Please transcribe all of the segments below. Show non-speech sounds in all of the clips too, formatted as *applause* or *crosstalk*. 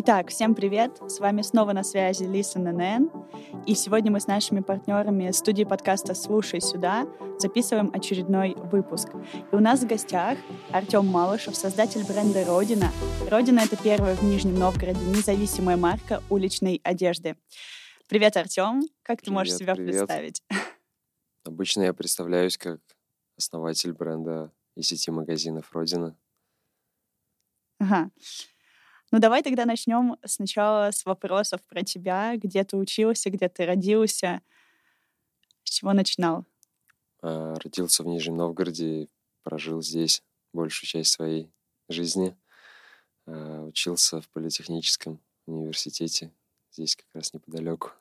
Итак, всем привет! С вами снова на связи Лиса ННН. И сегодня мы с нашими партнерами студии подкаста «Слушай сюда» записываем очередной выпуск. И у нас в гостях Артем Малышев, создатель бренда «Родина». «Родина» — это первая в Нижнем Новгороде независимая марка уличной одежды. Привет, Артем! Как ты привет, можешь себя привет. представить? Обычно я представляюсь как основатель бренда и сети магазинов «Родина». Ага. Ну, давай тогда начнем сначала с вопросов про тебя. Где ты учился, где ты родился? С чего начинал? А, родился в Нижнем Новгороде, прожил здесь большую часть своей жизни. А, учился в политехническом университете, здесь как раз неподалеку.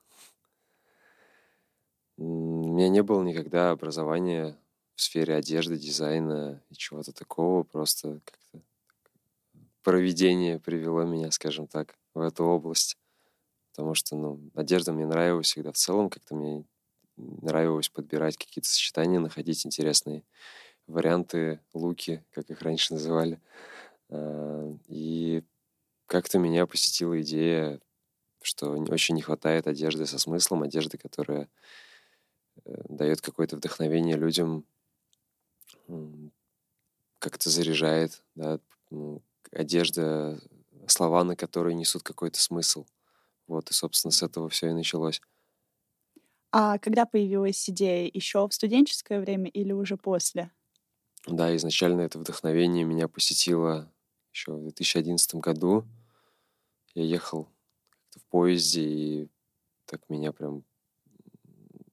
У меня не было никогда образования в сфере одежды, дизайна и чего-то такого. Просто как-то проведение привело меня, скажем так, в эту область. Потому что, ну, одежда мне нравилась всегда в целом, как-то мне нравилось подбирать какие-то сочетания, находить интересные варианты, луки, как их раньше называли. А, и как-то меня посетила идея, что очень не хватает одежды со смыслом, одежды, которая э, дает какое-то вдохновение людям, как-то заряжает, да, ну, одежда, слова, на которые несут какой-то смысл. Вот, и, собственно, с этого все и началось. А когда появилась идея? Еще в студенческое время или уже после? Да, изначально это вдохновение меня посетило еще в 2011 году. Я ехал в поезде, и так меня прям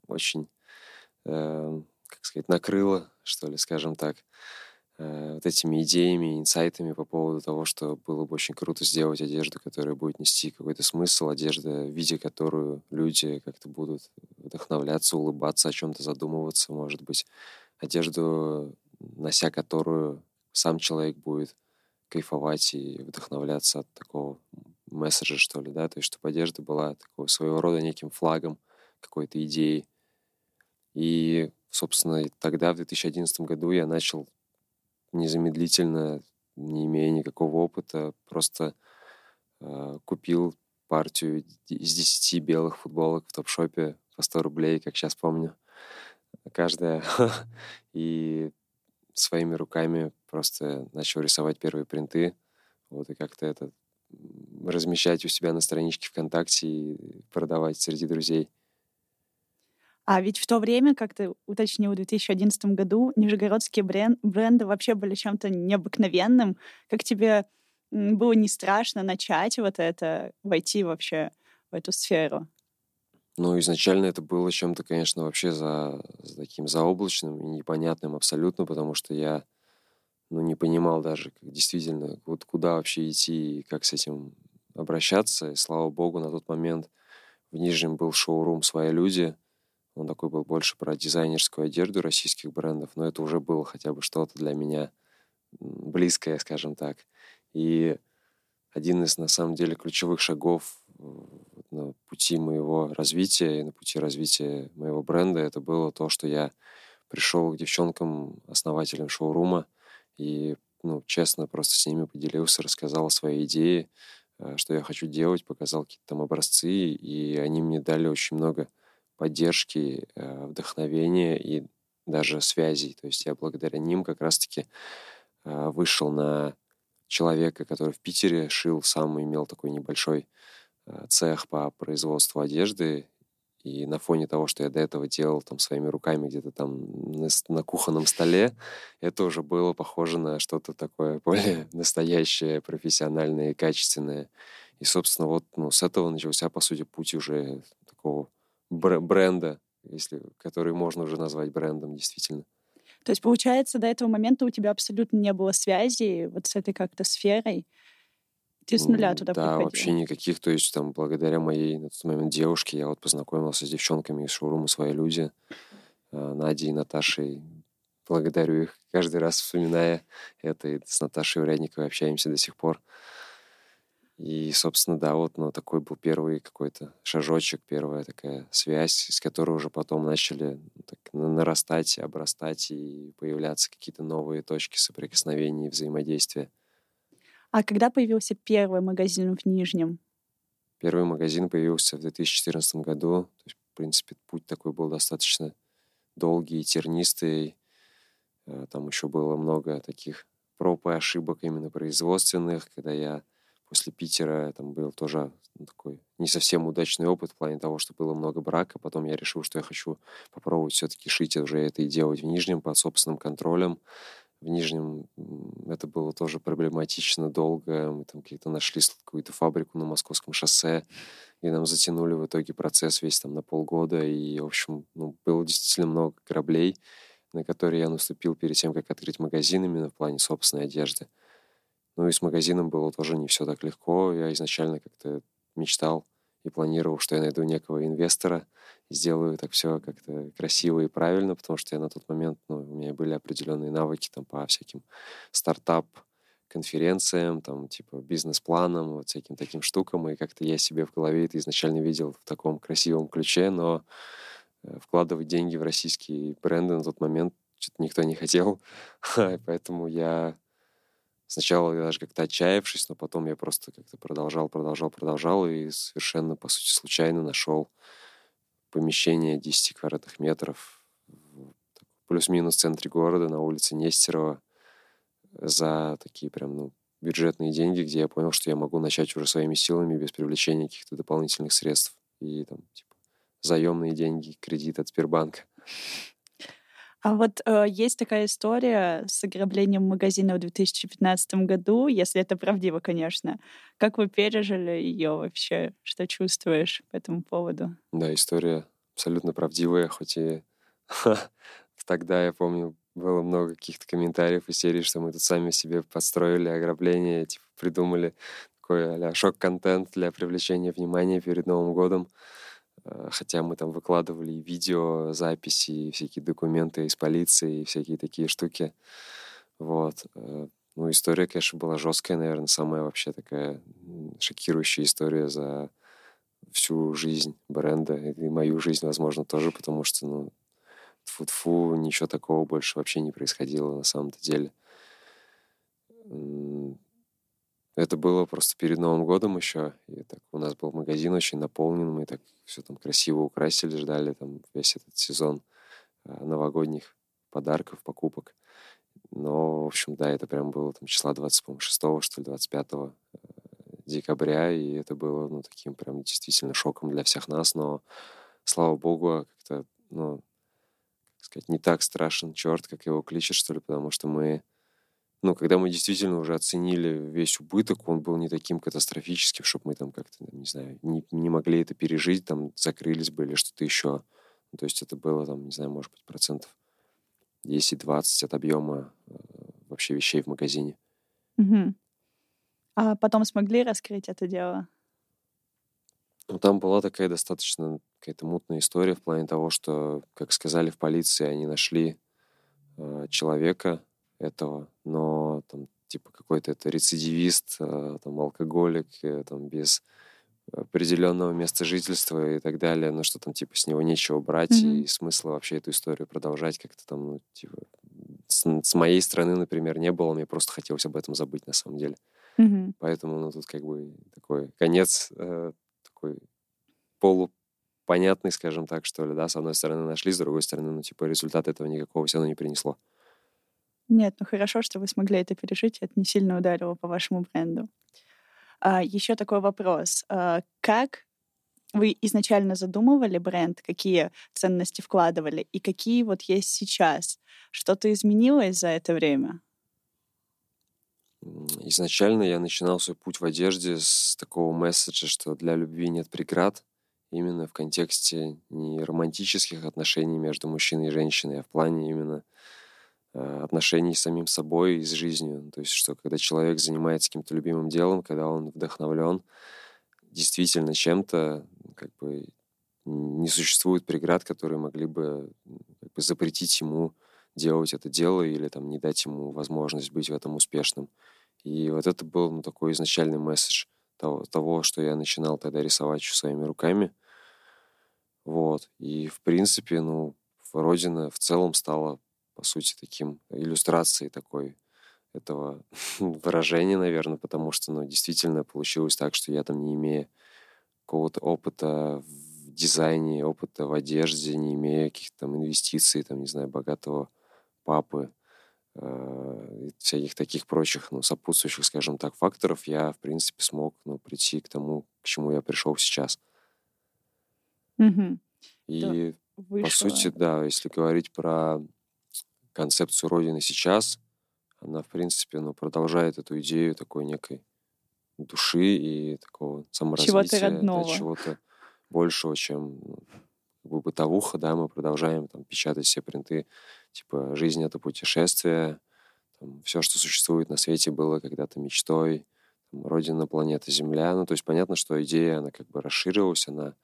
очень, э, как сказать, накрыло, что ли, скажем так. Э, вот этими идеями, инсайтами по поводу того, что было бы очень круто сделать одежду, которая будет нести какой-то смысл, одежда, в виде которую люди как-то будут вдохновляться, улыбаться, о чем-то задумываться, может быть, одежду, нося которую сам человек будет кайфовать и вдохновляться от такого месседжа, что ли, да, то есть чтобы одежда была такого своего рода неким флагом какой-то идеи. И, собственно, тогда, в 2011 году, я начал незамедлительно, не имея никакого опыта, просто э, купил партию из 10 белых футболок в топ-шопе по 100 рублей, как сейчас помню, каждая. *laughs* и своими руками просто начал рисовать первые принты. Вот, и как-то это размещать у себя на страничке ВКонтакте и продавать среди друзей. А ведь в то время, как ты уточнил, в 2011 году нижегородские бренд, бренды вообще были чем-то необыкновенным. Как тебе было не страшно начать вот это, войти вообще в эту сферу? Ну, изначально это было чем-то, конечно, вообще за, за таким заоблачным и непонятным абсолютно, потому что я ну, не понимал даже, действительно, вот куда вообще идти и как с этим обращаться. И слава богу, на тот момент в Нижнем был шоурум «Свои люди», он такой был больше про дизайнерскую одежду российских брендов, но это уже было хотя бы что-то для меня близкое, скажем так. И один из, на самом деле, ключевых шагов на пути моего развития и на пути развития моего бренда, это было то, что я пришел к девчонкам, основателям шоурума, и, ну, честно, просто с ними поделился, рассказал свои идеи, э, что я хочу делать, показал какие-то там образцы, и они мне дали очень много поддержки, э, вдохновения и даже связей. То есть я благодаря ним как раз-таки э, вышел на человека, который в Питере шил сам, имел такой небольшой э, цех по производству одежды. И на фоне того, что я до этого делал там своими руками где-то там на, на кухонном столе, это уже было похоже на что-то такое *laughs* более настоящее, профессиональное и качественное. И, собственно, вот ну, с этого начался, по сути, путь уже такого бренда, если, который можно уже назвать брендом, действительно. То есть, получается, до этого момента у тебя абсолютно не было связи вот с этой как-то сферой? Ты с нуля туда Да, приходил? вообще никаких. То есть, там, благодаря моей на тот момент девушке, я вот познакомился с девчонками из шоурума «Свои люди», а, Надей и Наташей. Благодарю их каждый раз, вспоминая это. И с Наташей Урядниковой общаемся до сих пор. И, собственно, да, вот ну, такой был первый какой-то шажочек, первая такая связь, с которой уже потом начали ну, так, нарастать, обрастать и появляться какие-то новые точки соприкосновения и взаимодействия. А когда появился первый магазин в Нижнем? Первый магазин появился в 2014 году. То есть, в принципе, путь такой был достаточно долгий и тернистый. Э, там еще было много таких проб и ошибок именно производственных, когда я после Питера там был тоже ну, такой не совсем удачный опыт в плане того, что было много брака. Потом я решил, что я хочу попробовать все-таки шить уже это и делать в Нижнем под собственным контролем. В Нижнем это было тоже проблематично долго. Мы там какие-то нашли какую-то фабрику на Московском шоссе, и нам затянули в итоге процесс весь там на полгода. И, в общем, ну, было действительно много кораблей, на которые я наступил перед тем, как открыть магазин именно в плане собственной одежды. Ну и с магазином было тоже не все так легко. Я изначально как-то мечтал и планировал, что я найду некого инвестора, сделаю так все как-то красиво и правильно, потому что я на тот момент, ну, у меня были определенные навыки там по всяким стартап конференциям, там, типа, бизнес-планам, вот всяким таким штукам, и как-то я себе в голове это изначально видел в таком красивом ключе, но э, вкладывать деньги в российские бренды на тот момент что-то никто не хотел, *laughs* поэтому я Сначала даже как-то отчаявшись, но потом я просто как-то продолжал, продолжал, продолжал и совершенно, по сути, случайно нашел помещение 10 квадратных метров плюс-минус в центре города на улице Нестерова за такие прям, ну, бюджетные деньги, где я понял, что я могу начать уже своими силами без привлечения каких-то дополнительных средств и там, типа, заемные деньги, кредит от Сбербанка. А вот э, есть такая история с ограблением магазина в 2015 году, если это правдиво, конечно. Как вы пережили ее вообще? Что чувствуешь по этому поводу? Да, история абсолютно правдивая, хоть и *laughs* тогда, я помню, было много каких-то комментариев из серии, что мы тут сами себе подстроили ограбление, типа придумали такой а шок-контент для привлечения внимания перед Новым годом. Э, хотя мы там выкладывали видео, записи, всякие документы из полиции, всякие такие штуки. Вот. Э, ну, история, конечно, была жесткая, наверное, самая вообще такая шокирующая история за всю жизнь бренда, и мою жизнь, возможно, тоже, потому что, ну, тфу-тфу, ничего такого больше вообще не происходило на самом-то деле. Это было просто перед Новым годом еще. И так у нас был магазин очень наполнен. Мы так все там красиво украсили, ждали там весь этот сезон а, новогодних подарков, покупок. Но, в общем, да, это прям было там числа 26 что ли, 25 э, декабря, и это было, ну, таким прям действительно шоком для всех нас, но, слава богу, как-то, ну, как сказать, не так страшен черт, как его кличет, что ли, потому что мы но когда мы действительно уже оценили весь убыток, он был не таким катастрофическим, чтобы мы там как-то, не знаю, не, не могли это пережить, там закрылись бы или что-то еще. Ну, то есть это было там, не знаю, может быть, процентов 10-20 от объема э, вообще вещей в магазине. Угу. А потом смогли раскрыть это дело? Ну, там была такая достаточно какая-то мутная история в плане того, что, как сказали в полиции, они нашли э, человека, этого, но там типа какой-то это рецидивист, э, там алкоголик, э, там без определенного места жительства и так далее, но что там типа с него нечего брать mm-hmm. и смысла вообще эту историю продолжать как-то там, ну, типа, с, с моей стороны, например, не было, мне просто хотелось об этом забыть на самом деле. Mm-hmm. Поэтому, ну, тут как бы такой конец э, такой полупонятный, скажем так, что ли, да, с одной стороны нашли, с другой стороны, ну, типа, результат этого никакого все равно не принесло. Нет, ну хорошо, что вы смогли это пережить, это не сильно ударило по вашему бренду. А, еще такой вопрос. А, как вы изначально задумывали бренд, какие ценности вкладывали и какие вот есть сейчас? Что-то изменилось за это время? Изначально я начинал свой путь в одежде с такого месседжа, что для любви нет преград, именно в контексте не романтических отношений между мужчиной и женщиной, а в плане именно отношений с самим собой и с жизнью. То есть, что когда человек занимается каким-то любимым делом, когда он вдохновлен действительно чем-то, как бы не существует преград, которые могли бы, как бы запретить ему делать это дело или там не дать ему возможность быть в этом успешным. И вот это был ну, такой изначальный месседж того, того, что я начинал тогда рисовать своими руками. Вот. И, в принципе, ну, Родина в целом стала по сути, таким иллюстрацией такой этого *laughs* выражения, наверное, потому что, ну, действительно получилось так, что я там, не имея какого-то опыта в дизайне, опыта в одежде, не имея каких-то там инвестиций, там, не знаю, богатого папы, э, всяких таких прочих, ну, сопутствующих, скажем так, факторов, я, в принципе, смог, ну, прийти к тому, к чему я пришел сейчас. Угу. И, по сути, да, если говорить про концепцию Родины сейчас, она, в принципе, ну, продолжает эту идею такой некой души и такого саморазвития. Чего-то родного. Да, чего-то большего, чем ну, как бы бытовуха, да, мы продолжаем там печатать все принты, типа «Жизнь — это путешествие», там, все, что существует на свете, было когда-то мечтой, там, Родина, планета Земля. Ну, то есть понятно, что идея, она как бы расширилась, она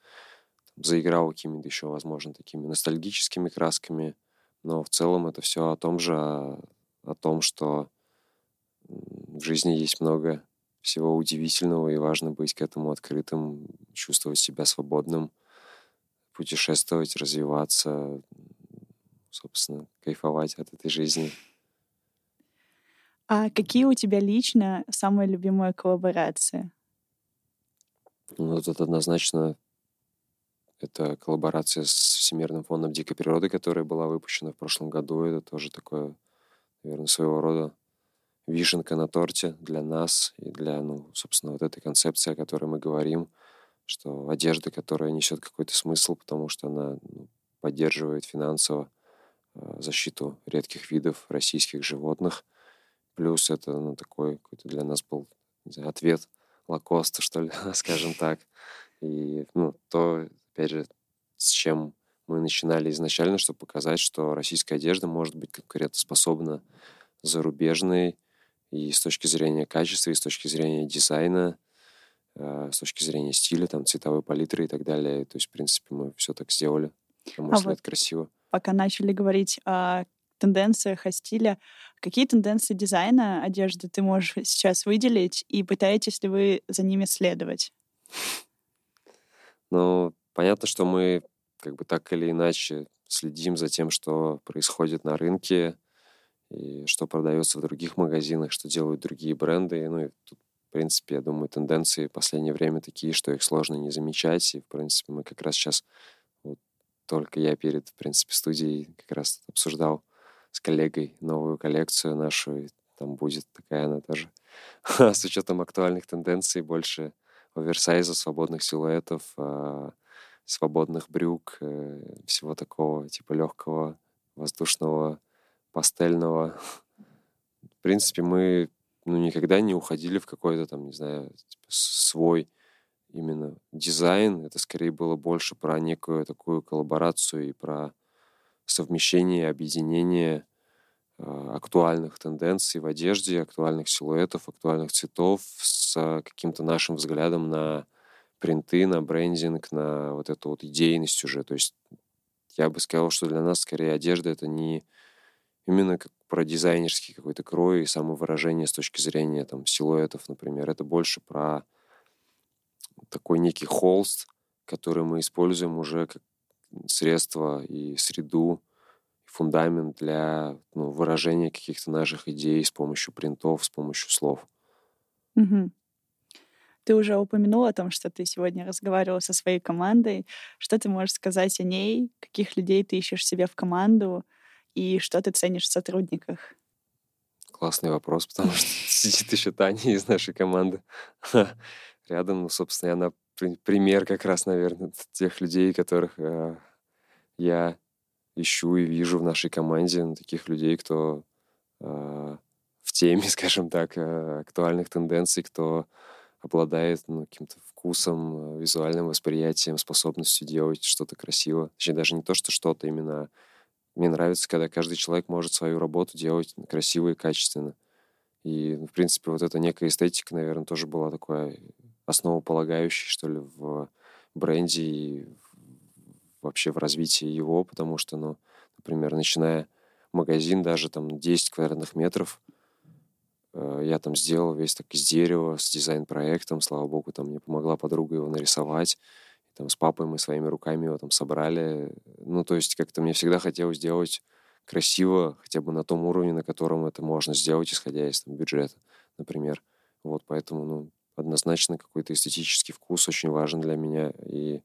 там, заиграла какими-то еще, возможно, такими ностальгическими красками, но в целом это все о том же, о, о том, что в жизни есть много всего удивительного, и важно быть к этому открытым, чувствовать себя свободным, путешествовать, развиваться, собственно, кайфовать от этой жизни. А какие у тебя лично самые любимые коллаборации? Ну, тут однозначно это коллаборация с Всемирным фондом дикой природы, которая была выпущена в прошлом году. Это тоже такое, наверное, своего рода вишенка на торте для нас и для, ну, собственно, вот этой концепции, о которой мы говорим, что одежда, которая несет какой-то смысл, потому что она ну, поддерживает финансово э, защиту редких видов российских животных. Плюс это ну, такой какой-то для нас был знаю, ответ Лакоста, что ли, *laughs* скажем так. И ну, то, опять же, с чем мы начинали изначально, чтобы показать, что российская одежда может быть конкурентоспособна зарубежной и с точки зрения качества, и с точки зрения дизайна, э, с точки зрения стиля, там, цветовой палитры и так далее. То есть, в принципе, мы все так сделали. Потому а что вот красиво. Пока начали говорить о тенденциях, о стиле, какие тенденции дизайна одежды ты можешь сейчас выделить, и пытаетесь ли вы за ними следовать? Ну, понятно, что мы как бы так или иначе следим за тем, что происходит на рынке, и что продается в других магазинах, что делают другие бренды. Ну и тут, в принципе, я думаю, тенденции в последнее время такие, что их сложно не замечать. И, в принципе, мы как раз сейчас, вот только я перед, в принципе, студией как раз обсуждал с коллегой новую коллекцию нашу. И там будет такая она тоже *laughs* с учетом актуальных тенденций больше оверсайза, свободных силуэтов, а, свободных брюк, э, всего такого типа легкого воздушного пастельного. В принципе, мы ну, никогда не уходили в какой-то там, не знаю, типа, свой именно дизайн. Это скорее было больше про некую такую коллаборацию и про совмещение, объединение э, актуальных тенденций в одежде, актуальных силуэтов, актуальных цветов с каким-то нашим взглядом на принты, на брендинг, на вот эту вот идейность уже. То есть я бы сказал, что для нас скорее одежда — это не именно как про дизайнерский какой-то крой и самовыражение с точки зрения там силуэтов, например. Это больше про такой некий холст, который мы используем уже как средство и среду, фундамент для ну, выражения каких-то наших идей с помощью принтов, с помощью слов. Угу. Ты уже упомянула о том, что ты сегодня разговаривала со своей командой. Что ты можешь сказать о ней? Каких людей ты ищешь себе в команду? и что ты ценишь в сотрудниках? Классный вопрос, потому *laughs* что сидит еще Таня из нашей команды рядом. Ну, собственно, она пример как раз, наверное, тех людей, которых э, я ищу и вижу в нашей команде. Ну, таких людей, кто э, в теме, *laughs* скажем так, э, актуальных тенденций, кто обладает ну, каким-то вкусом, э, визуальным восприятием, способностью делать что-то красиво. Точнее, даже не то, что что-то, именно мне нравится, когда каждый человек может свою работу делать красиво и качественно. И, в принципе, вот эта некая эстетика, наверное, тоже была такой основополагающей, что ли, в бренде и вообще в развитии его, потому что, ну, например, начиная магазин даже там 10 квадратных метров, я там сделал весь так из дерева, с дизайн-проектом, слава богу, там мне помогла подруга его нарисовать там с папой мы своими руками его там собрали. Ну, то есть как-то мне всегда хотелось сделать красиво, хотя бы на том уровне, на котором это можно сделать, исходя из там, бюджета, например. Вот поэтому, ну, однозначно какой-то эстетический вкус очень важен для меня и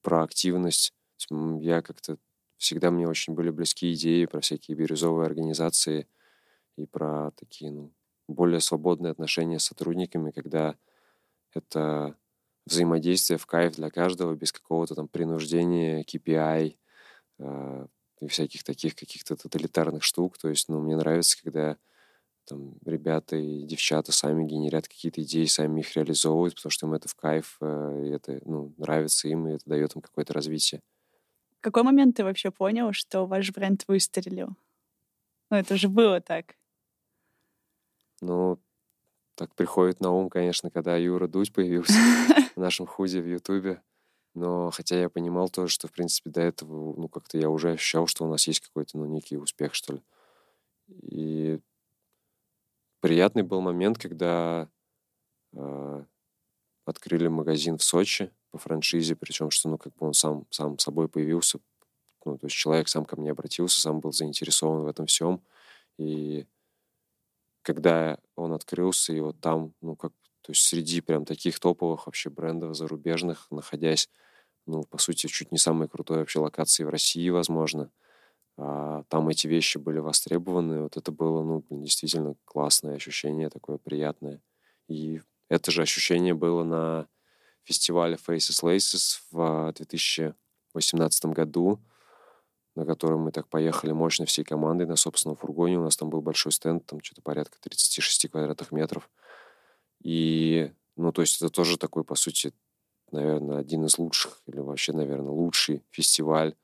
проактивность. Я как-то всегда мне очень были близкие идеи про всякие бирюзовые организации и про такие, ну, более свободные отношения с сотрудниками, когда это взаимодействие в кайф для каждого, без какого-то там принуждения, KPI э, и всяких таких каких-то тоталитарных штук. То есть, ну, мне нравится, когда там ребята и девчата сами генерят какие-то идеи, сами их реализовывают, потому что им это в кайф, э, и это, ну, нравится им, и это дает им какое-то развитие. В какой момент ты вообще понял, что ваш бренд выстрелил? Ну, это же было так. Ну, так приходит на ум, конечно, когда Юра Дудь появился *laughs* в нашем худе в Ютубе. Но хотя я понимал тоже, что, в принципе, до этого, ну, как-то я уже ощущал, что у нас есть какой-то, ну, некий успех, что ли. И приятный был момент, когда э, открыли магазин в Сочи по франшизе, причем что, ну, как бы он сам, сам собой появился. Ну, то есть человек сам ко мне обратился, сам был заинтересован в этом всем. И когда он открылся, и вот там, ну, как, то есть среди прям таких топовых вообще брендов зарубежных, находясь, ну, по сути, чуть не самой крутой вообще локации в России, возможно, а, там эти вещи были востребованы, вот это было, ну, действительно классное ощущение, такое приятное. И это же ощущение было на фестивале Faces Laces в 2018 году, на котором мы так поехали мощно всей командой на собственном фургоне. У нас там был большой стенд, там что-то порядка 36 квадратных метров. И, ну, то есть это тоже такой, по сути, наверное, один из лучших, или вообще, наверное, лучший фестиваль,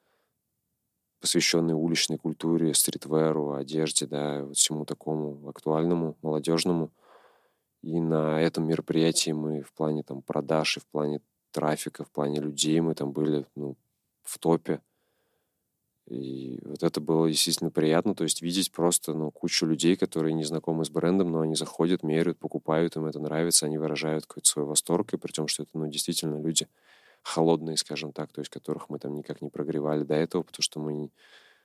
посвященный уличной культуре, стритверу, одежде, да, вот всему такому актуальному, молодежному. И на этом мероприятии мы в плане там продаж и в плане трафика, в плане людей мы там были, ну, в топе. И вот это было действительно приятно, то есть видеть просто ну, кучу людей, которые не знакомы с брендом, но они заходят, меряют, покупают, им это нравится, они выражают какой-то свой восторг, и при том, что это ну, действительно люди холодные, скажем так, то есть которых мы там никак не прогревали до этого, потому что мы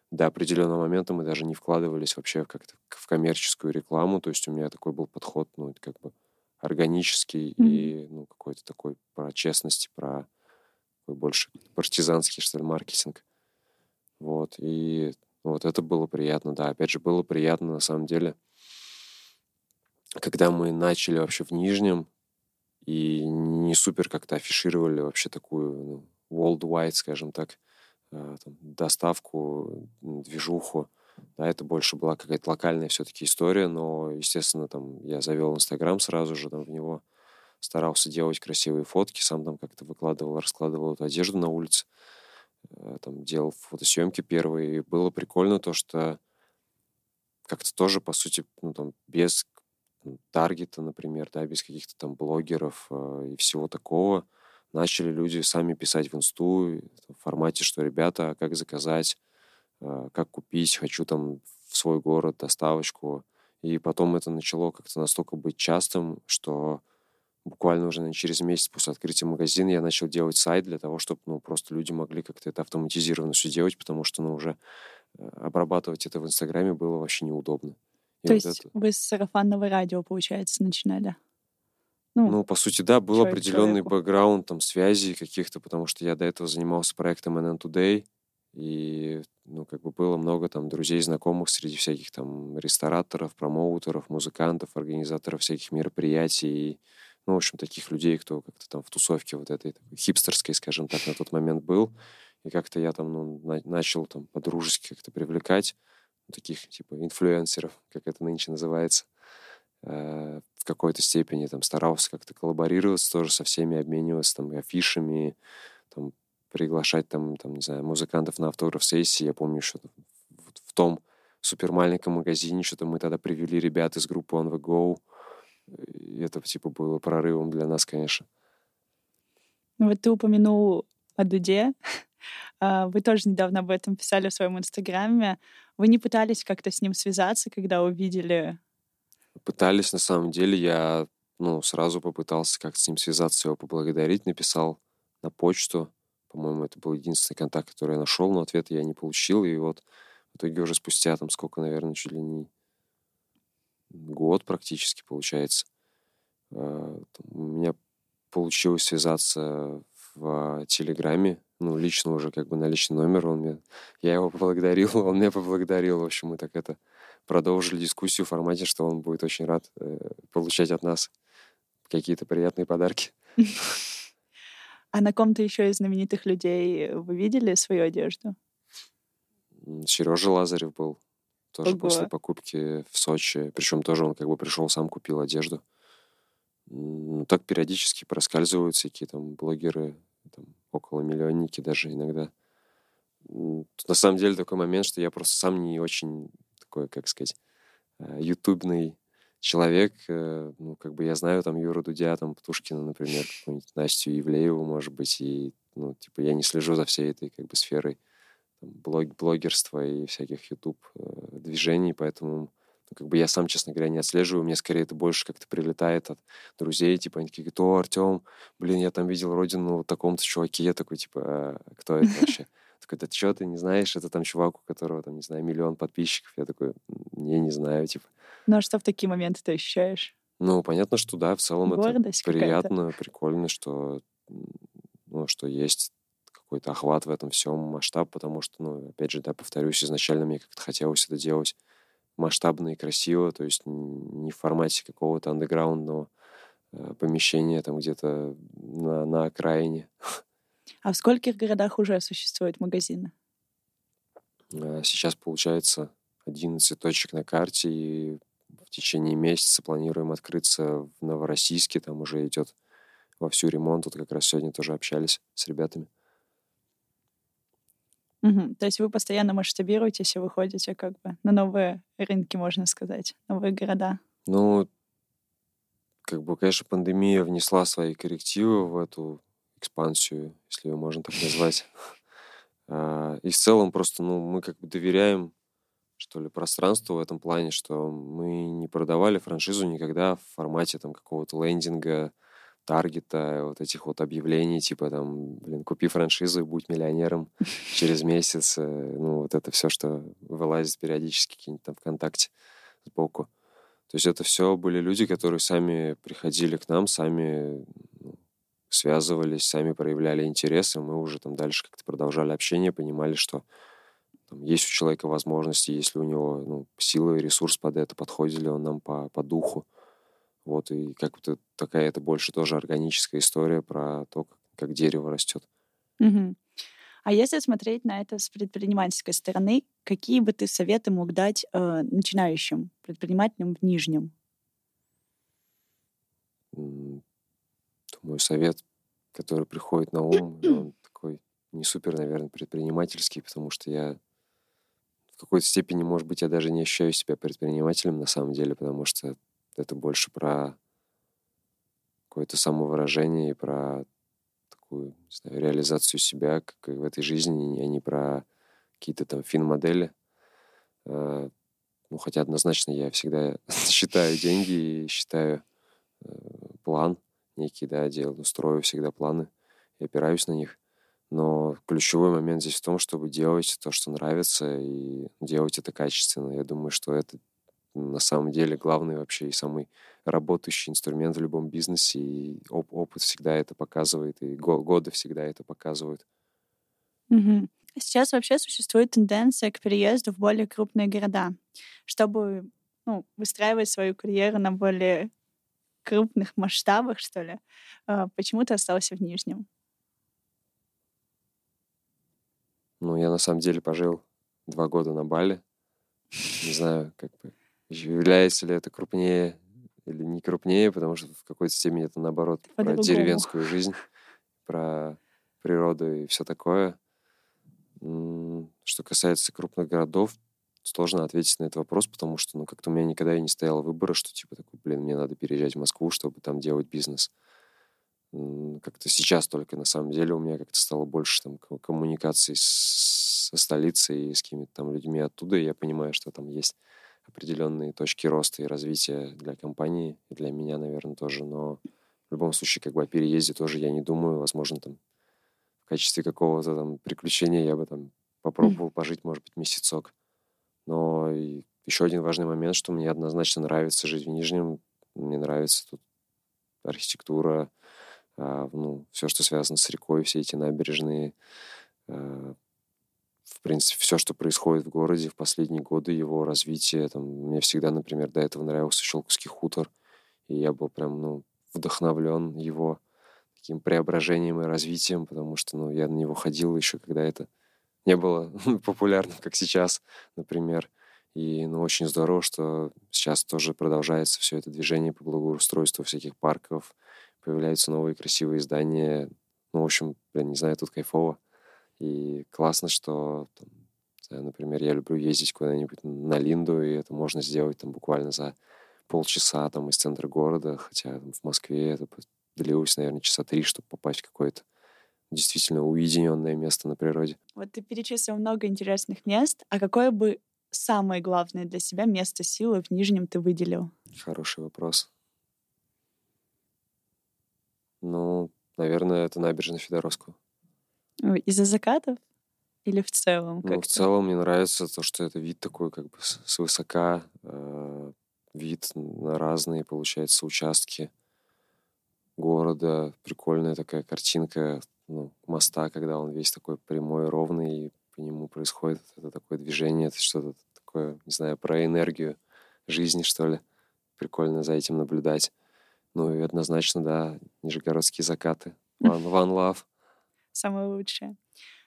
до определенного момента мы даже не вкладывались вообще как-то в коммерческую рекламу, то есть у меня такой был подход, ну, как бы органический mm-hmm. и ну, какой-то такой про честность, про больше партизанский, что ли, маркетинг. Вот, и вот это было приятно, да. Опять же, было приятно на самом деле, когда мы начали вообще в Нижнем и не супер как-то афишировали вообще такую ну, worldwide, скажем так, э, там, доставку, движуху. Да, это больше была какая-то локальная все-таки история, но, естественно, там я завел Инстаграм сразу же, там в него старался делать красивые фотки, сам там как-то выкладывал, раскладывал эту одежду на улице. Э, там делал фотосъемки первые. И было прикольно то, что как-то тоже, по сути, ну, там, без таргета, например, да, без каких-то там блогеров э, и всего такого, начали люди сами писать в инсту в формате, что, ребята, как заказать, э, как купить, хочу там в свой город доставочку. И потом это начало как-то настолько быть частым, что буквально уже наверное, через месяц после открытия магазина я начал делать сайт для того, чтобы ну, просто люди могли как-то это автоматизированно все делать, потому что ну, уже э, обрабатывать это в Инстаграме было вообще неудобно. И То вот есть это... вы с сарафанного радио, получается, начинали? Ну, ну по сути, да, был определенный человеку. бэкграунд там связей каких-то, потому что я до этого занимался проектом NN Today, и, ну, как бы было много там друзей, знакомых среди всяких там рестораторов, промоутеров, музыкантов, организаторов всяких мероприятий. И, ну, в общем, таких людей, кто как-то там в тусовке вот этой хипстерской, скажем так, на тот момент был. И как-то я там ну, на, начал там по-дружески как-то привлекать таких типа инфлюенсеров, как это нынче называется, э, в какой-то степени там старался как-то коллаборироваться тоже со всеми, обмениваться там афишами, там приглашать там, там, не знаю, музыкантов на автограф-сессии. Я помню, что в, в том супер маленьком магазине что-то мы тогда привели ребят из группы On The Go, и это, типа, было прорывом для нас, конечно. Ну вот ты упомянул о Дуде. *laughs* А, вы тоже недавно об этом писали в своем инстаграме. Вы не пытались как-то с ним связаться, когда увидели? Пытались, на самом деле. Я ну, сразу попытался как-то с ним связаться, его поблагодарить, написал на почту. По-моему, это был единственный контакт, который я нашел, но ответа я не получил. И вот в итоге уже спустя там сколько, наверное, чуть ли не год практически получается, а, у меня получилось связаться в Телеграме, ну, лично уже как бы на личный номер, он мне, я его поблагодарил, *laughs* он меня поблагодарил, в общем, мы так это продолжили дискуссию в формате, что он будет очень рад э, получать от нас какие-то приятные подарки. *laughs* А на ком-то еще из знаменитых людей вы видели свою одежду? Сережа Лазарев был тоже Ого. после покупки в Сочи. Причем тоже он как бы пришел, сам купил одежду. Ну, так периодически проскальзывают всякие там блогеры, там, около миллионники даже иногда. На самом деле такой момент, что я просто сам не очень такой, как сказать, э, ютубный человек, э, ну, как бы я знаю там Юру Дудя, там Птушкина, например, какую-нибудь Настю Ивлееву, может быть, и, ну, типа, я не слежу за всей этой, как бы, сферой там, блог, блогерства и всяких YouTube э, движений, поэтому ну, как бы я сам, честно говоря, не отслеживаю, мне скорее это больше как-то прилетает от друзей, типа, они такие говорят, о, Артем, блин, я там видел родину вот таком-то чуваке, я такой, типа, а, кто это вообще? *laughs* Такой, да ты что, ты не знаешь, это там чувак, у которого, там, не знаю, миллион подписчиков. Я такой, не, не знаю, типа. Ну а что в такие моменты ты ощущаешь? Ну, понятно, что да, в целом Гордость это приятно, прикольно, что, ну, что есть какой-то охват в этом всем, масштаб, потому что, ну, опять же, да, повторюсь, изначально мне как-то хотелось это делать масштабно и красиво, то есть не в формате какого-то андеграундного э, помещения там где-то на, на окраине. А в скольких городах уже существуют магазины? Э, сейчас, получается, 11 точек на карте, и в течение месяца планируем открыться в Новороссийске, там уже идет вовсю ремонт, вот как раз сегодня тоже общались с ребятами. Угу. То есть вы постоянно масштабируетесь и выходите как бы на новые рынки, можно сказать, новые города. Ну, как бы, конечно, пандемия внесла свои коррективы в эту экспансию, если ее можно так назвать. *laughs* А, и в целом просто, ну, мы как бы доверяем, что ли, пространству в этом плане, что мы не продавали франшизу никогда в формате там какого-то лендинга, таргета, вот этих вот объявлений, типа там, блин, купи франшизу и будь миллионером через месяц. Э, ну, вот это все, что вылазит периодически какие-нибудь там ВКонтакте сбоку. То есть это все были люди, которые сами приходили к нам, сами ну, связывались, сами проявляли интерес, и мы уже там дальше как-то продолжали общение, понимали, что там, есть у человека возможности, если у него ну, сила и ресурс под это, подходит ли он нам по, по духу. Вот, и как-то такая это больше тоже органическая история про то, как, как дерево растет. Угу. А если смотреть на это с предпринимательской стороны, какие бы ты советы мог дать э, начинающим предпринимателям в Нижнем? Мой совет, который приходит на ум, *clears throat* он такой не супер, наверное, предпринимательский, потому что я в какой-то степени, может быть, я даже не ощущаю себя предпринимателем на самом деле, потому что это больше про какое-то самовыражение и про такую знаю, реализацию себя как в этой жизни, а не про какие-то там фин-модели. А, ну, хотя однозначно я всегда *laughs* считаю деньги и считаю э, план некий, да, делаю, строю всегда планы и опираюсь на них. Но ключевой момент здесь в том, чтобы делать то, что нравится, и делать это качественно. Я думаю, что это на самом деле главный вообще и самый работающий инструмент в любом бизнесе, и оп- опыт всегда это показывает, и го- годы всегда это показывают. Угу. Сейчас вообще существует тенденция к переезду в более крупные города, чтобы ну, выстраивать свою карьеру на более крупных масштабах, что ли. А почему ты остался в Нижнем? Ну, я на самом деле пожил два года на Бали. Не знаю, как бы является ли это крупнее или не крупнее, потому что в какой-то степени это наоборот про деревенскую жизнь, про природу и все такое. Что касается крупных городов, сложно ответить на этот вопрос, потому что, ну, как-то у меня никогда и не стояло выбора, что, типа, такой, блин, мне надо переезжать в Москву, чтобы там делать бизнес. Как-то сейчас только, на самом деле, у меня как-то стало больше там коммуникаций с, со столицей и с какими-то там людьми оттуда, и я понимаю, что там есть определенные точки роста и развития для компании, и для меня, наверное, тоже. Но в любом случае, как бы о переезде тоже я не думаю. Возможно, там в качестве какого-то там приключения я бы там попробовал пожить, может быть, месяцок. Но еще один важный момент, что мне однозначно нравится жить в Нижнем. Мне нравится тут архитектура, а, ну, все, что связано с рекой, все эти набережные, а, в принципе, все, что происходит в городе в последние годы, его развитие. Там, мне всегда, например, до этого нравился Щелковский хутор, и я был прям, ну, вдохновлен его таким преображением и развитием, потому что, ну, я на него ходил еще, когда это не было *laughs* популярным, как сейчас, например. И, ну, очень здорово, что сейчас тоже продолжается все это движение по благоустройству всяких парков, появляются новые красивые здания. Ну, в общем, блин, не знаю, тут кайфово. И классно, что, там, например, я люблю ездить куда-нибудь на Линду, и это можно сделать там буквально за полчаса там из центра города, хотя там, в Москве это длилось, наверное, часа три, чтобы попасть в какое-то действительно уединенное место на природе. Вот ты перечислил много интересных мест, а какое бы самое главное для себя место силы в Нижнем ты выделил? Хороший вопрос. Ну, наверное, это набережная Федоровского. Из-за закатов? Или в целом? Ну, в целом мне нравится то, что это вид такой как бы свысока, э, вид на разные, получается, участки города. Прикольная такая картинка ну, моста, когда он весь такой прямой, ровный, и по нему происходит это такое движение, это что-то такое, не знаю, про энергию жизни, что ли. Прикольно за этим наблюдать. Ну и однозначно, да, нижегородские закаты. One, one love. Самое лучшее.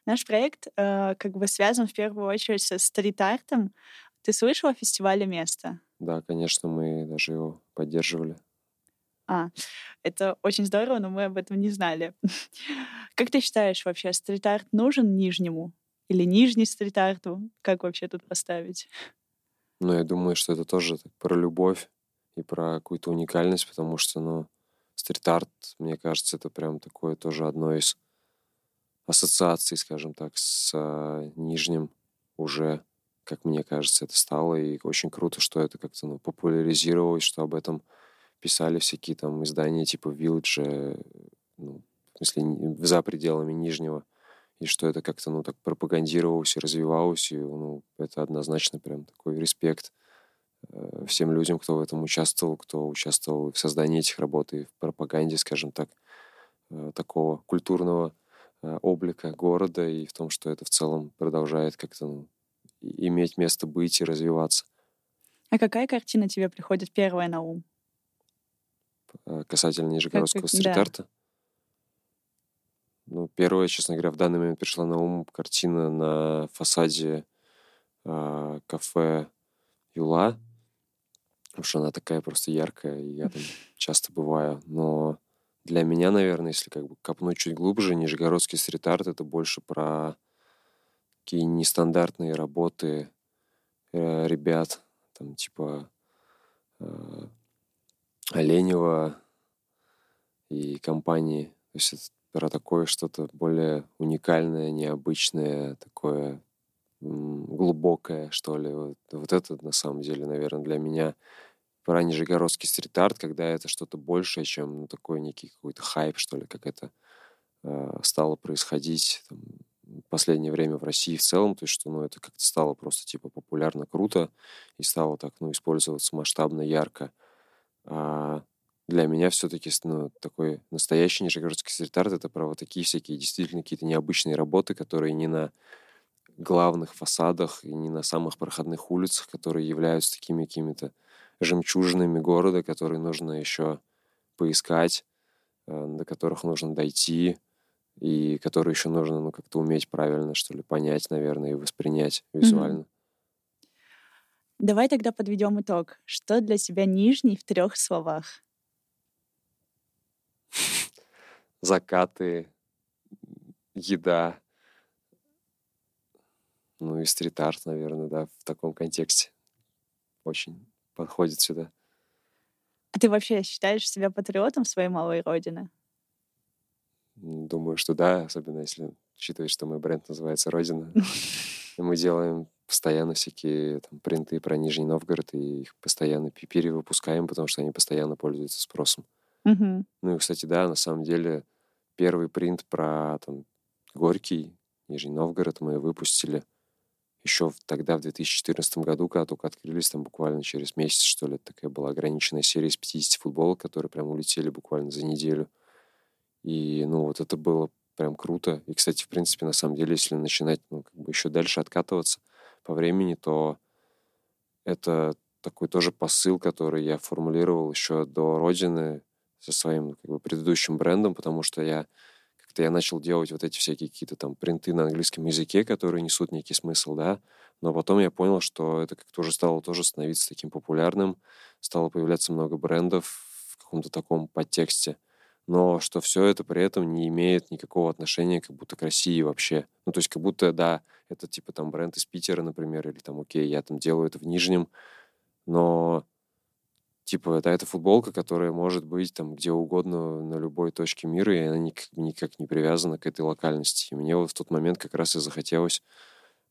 Наш проект э, как бы связан в первую очередь со стрит-артом. Ты слышал о фестивале «Место»? Да, конечно, мы даже его поддерживали. А, это очень здорово, но мы об этом не знали. *laughs* Как ты считаешь, вообще стрит-арт нужен Нижнему? Или Нижний стрит-арту? Как вообще тут поставить? Ну, я думаю, что это тоже про любовь и про какую-то уникальность, потому что, ну, стрит-арт, мне кажется, это прям такое тоже одно из ассоциаций, скажем так, с э, Нижним уже, как мне кажется, это стало. И очень круто, что это как-то ну, популяризировалось, что об этом писали всякие там издания типа Village, ну, в смысле, за пределами Нижнего. И что это как-то, ну, так пропагандировалось и развивалось. И, ну, это однозначно прям такой респект Э, всем людям, кто в этом участвовал, кто участвовал в создании этих работ и в пропаганде, скажем так, э, такого культурного облика города и в том, что это в целом продолжает как-то ну, иметь место быть и развиваться. А какая картина тебе приходит первая на ум? Касательно Нижегородского как, стрит-арта? Да. Ну, первая, честно говоря, в данный момент пришла на ум картина на фасаде э, кафе Юла, потому что она такая просто яркая, и я там *laughs* часто бываю. Но для меня, наверное, если как бы копнуть чуть глубже, Нижегородский стрит-арт — это больше про такие нестандартные работы э, ребят, там типа э, Оленева и компании. То есть это про такое что-то более уникальное, необычное, такое глубокое, что ли. Вот, вот это, на самом деле, наверное, для меня про нижегородский стрит-арт, когда это что-то большее, чем ну, такой некий какой-то хайп, что ли, как это э, стало происходить там, в последнее время в России в целом, то есть что ну, это как-то стало просто типа популярно, круто, и стало так ну, использоваться масштабно, ярко. А для меня все-таки ну, такой настоящий нижегородский стрит-арт — это про вот такие всякие действительно какие-то необычные работы, которые не на главных фасадах и не на самых проходных улицах, которые являются такими какими-то жемчужинами города, которые нужно еще поискать, э, до которых нужно дойти, и которые еще нужно ну, как-то уметь правильно, что ли, понять, наверное, и воспринять визуально. Mm-hmm. Давай тогда подведем итог. Что для тебя нижний в трех словах? Закаты, еда, ну и стрит-арт, наверное, да, в таком контексте очень подходит сюда. А ты вообще считаешь себя патриотом своей малой родины? Думаю, что да, особенно если учитывать, что мой бренд называется «Родина». *laughs* И мы делаем постоянно всякие там, принты про Нижний Новгород, и их постоянно перевыпускаем, потому что они постоянно пользуются спросом. Ну и, кстати, да, на самом деле первый принт про там, Горький, Нижний Новгород мы выпустили еще тогда, в 2014 году, когда только открылись, там буквально через месяц, что ли, такая была ограниченная серия из 50 футболок, которые прям улетели буквально за неделю. И, ну, вот это было прям круто. И, кстати, в принципе, на самом деле, если начинать, ну, как бы еще дальше откатываться по времени, то это такой тоже посыл, который я формулировал еще до Родины со своим ну, как бы, предыдущим брендом, потому что я как-то я начал делать вот эти всякие какие-то там принты на английском языке, которые несут некий смысл, да, но потом я понял, что это как-то уже стало тоже становиться таким популярным, стало появляться много брендов в каком-то таком подтексте, но что все это при этом не имеет никакого отношения как будто к России вообще. Ну, то есть как будто, да, это типа там бренд из Питера, например, или там, окей, я там делаю это в Нижнем, но типа это, это футболка, которая может быть там где угодно на любой точке мира, и она никак, никак не привязана к этой локальности. И мне вот в тот момент как раз и захотелось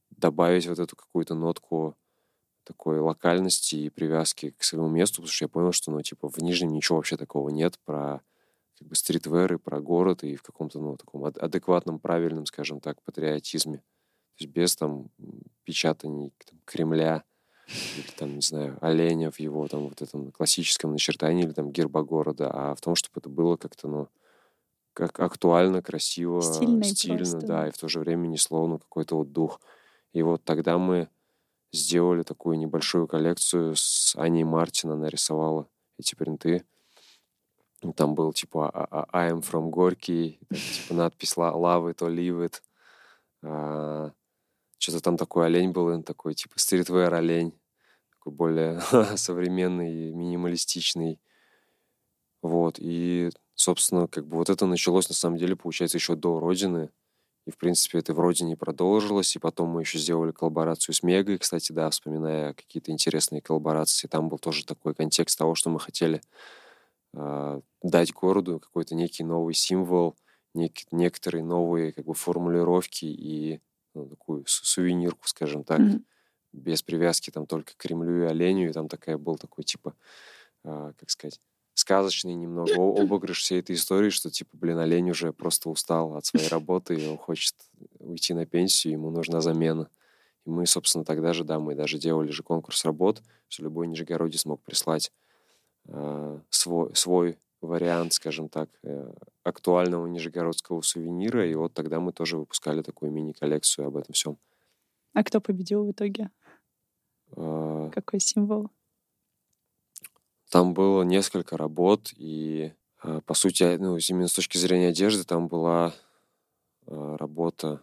добавить вот эту какую-то нотку такой локальности и привязки к своему месту, потому что я понял, что, ну, типа, в Нижнем ничего вообще такого нет про как бы стритвер и про город и в каком-то, ну, таком адекватном, правильном, скажем так, патриотизме. То есть без там печатаний там, Кремля или там, не знаю, оленя в его там вот этом классическом начертании или там герба города, а в том, чтобы это было как-то, ну, как актуально, красиво, стильно, стильно просто, да, и в то же время несло, ну, какой-то вот дух. И вот тогда мы сделали такую небольшую коллекцию с Аней Мартин, она рисовала эти принты. Там был типа «А, а, а, I am from Горький, типа надпись Love it or leave it. Что-то там такой олень был, он такой типа стритвер олень, такой более *laughs* современный, минималистичный. Вот, и, собственно, как бы вот это началось, на самом деле, получается, еще до Родины. И, в принципе, это в Родине продолжилось. И потом мы еще сделали коллаборацию с Мегой, кстати, да, вспоминая какие-то интересные коллаборации. Там был тоже такой контекст того, что мы хотели э, дать городу какой-то некий новый символ, нек- некоторые новые как бы формулировки и ну, такую сувенирку, скажем так, mm-hmm. без привязки там только к Кремлю и оленю. И там такая был такой типа, э, как сказать, сказочный немного обыгрыш всей этой истории, что типа, блин, олень уже просто устал от своей работы, и он хочет уйти на пенсию, ему нужна замена. И мы, собственно, тогда же, да, мы даже делали же конкурс работ, что любой нижегородец мог прислать э, свой, свой вариант, скажем так, э, актуального нижегородского сувенира. И вот тогда мы тоже выпускали такую мини-коллекцию об этом всем. А кто победил в итоге? Э, Какой символ? Там было несколько работ, и э, по сути, ну, именно с точки зрения одежды, там была работа,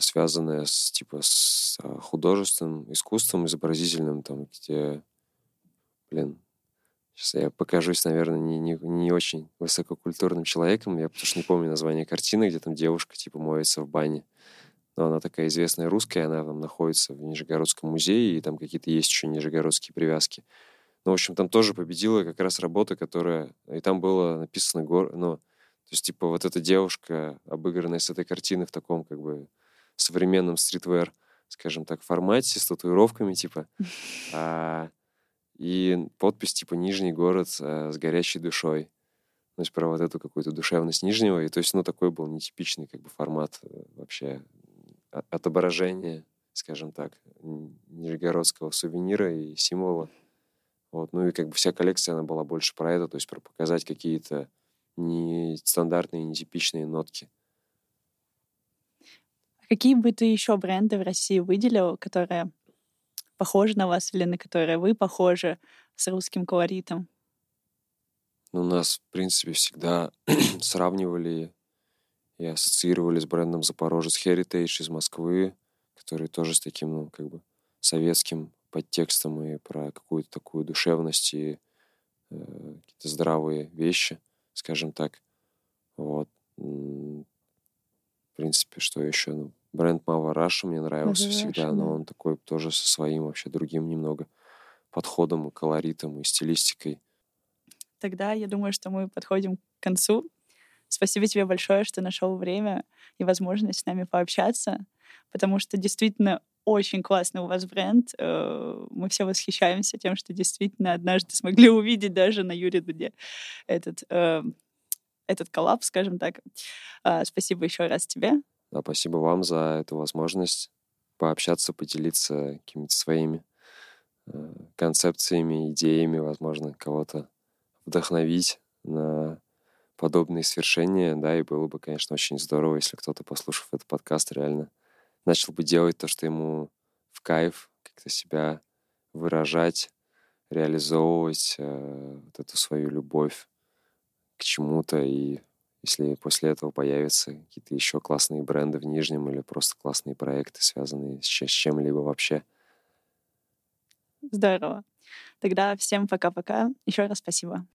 связанная с типа с художественным искусством изобразительным, там, где, блин, Сейчас я покажусь, наверное, не, не, не очень высококультурным человеком. Я потому что не помню название картины, где там девушка типа моется в бане. Но она такая известная русская, она там находится в Нижегородском музее, и там какие-то есть еще нижегородские привязки. Ну, в общем, там тоже победила как раз работа, которая... И там было написано... Гор... Ну, то есть, типа, вот эта девушка, обыгранная с этой картины в таком, как бы, современном стритвер, скажем так, формате, с татуировками, типа. *laughs* А, и подпись типа «Нижний город э, с горящей душой». То есть про вот эту какую-то душевность Нижнего. И то есть, ну, такой был нетипичный как бы формат э, вообще отображения, скажем так, нижегородского сувенира и символа. Вот. Ну и как бы вся коллекция, она была больше про это, то есть про показать какие-то нестандартные, нетипичные нотки. А какие бы ты еще бренды в России выделил, которые похожи на вас или на которые вы похожи с русским колоритом? Ну, нас, в принципе, всегда *clears throat* сравнивали и ассоциировали с брендом Запорожец Heritage из Москвы, который тоже с таким, ну, как бы советским подтекстом и про какую-то такую душевность и э, какие-то здравые вещи, скажем так. Вот. В принципе, что еще? Ну, Бренд Mother Russia мне нравился Mother всегда, Russia, но да. он такой тоже со своим вообще другим немного подходом и колоритом и стилистикой. Тогда я думаю, что мы подходим к концу. Спасибо тебе большое, что нашел время и возможность с нами пообщаться, потому что действительно очень классный у вас бренд. Э, мы все восхищаемся тем, что действительно однажды смогли увидеть даже на Юре Дуде этот, э, этот коллапс, скажем так. А, спасибо еще раз тебе. А спасибо вам за эту возможность пообщаться, поделиться какими-то своими э, концепциями, идеями, возможно, кого-то вдохновить на подобные свершения, да, и было бы, конечно, очень здорово, если кто-то, послушав этот подкаст, реально начал бы делать то, что ему в кайф, как-то себя выражать, реализовывать э, вот эту свою любовь к чему-то. И если после этого появятся какие-то еще классные бренды в Нижнем или просто классные проекты, связанные с, чем-либо вообще. Здорово. Тогда всем пока-пока. Еще раз спасибо.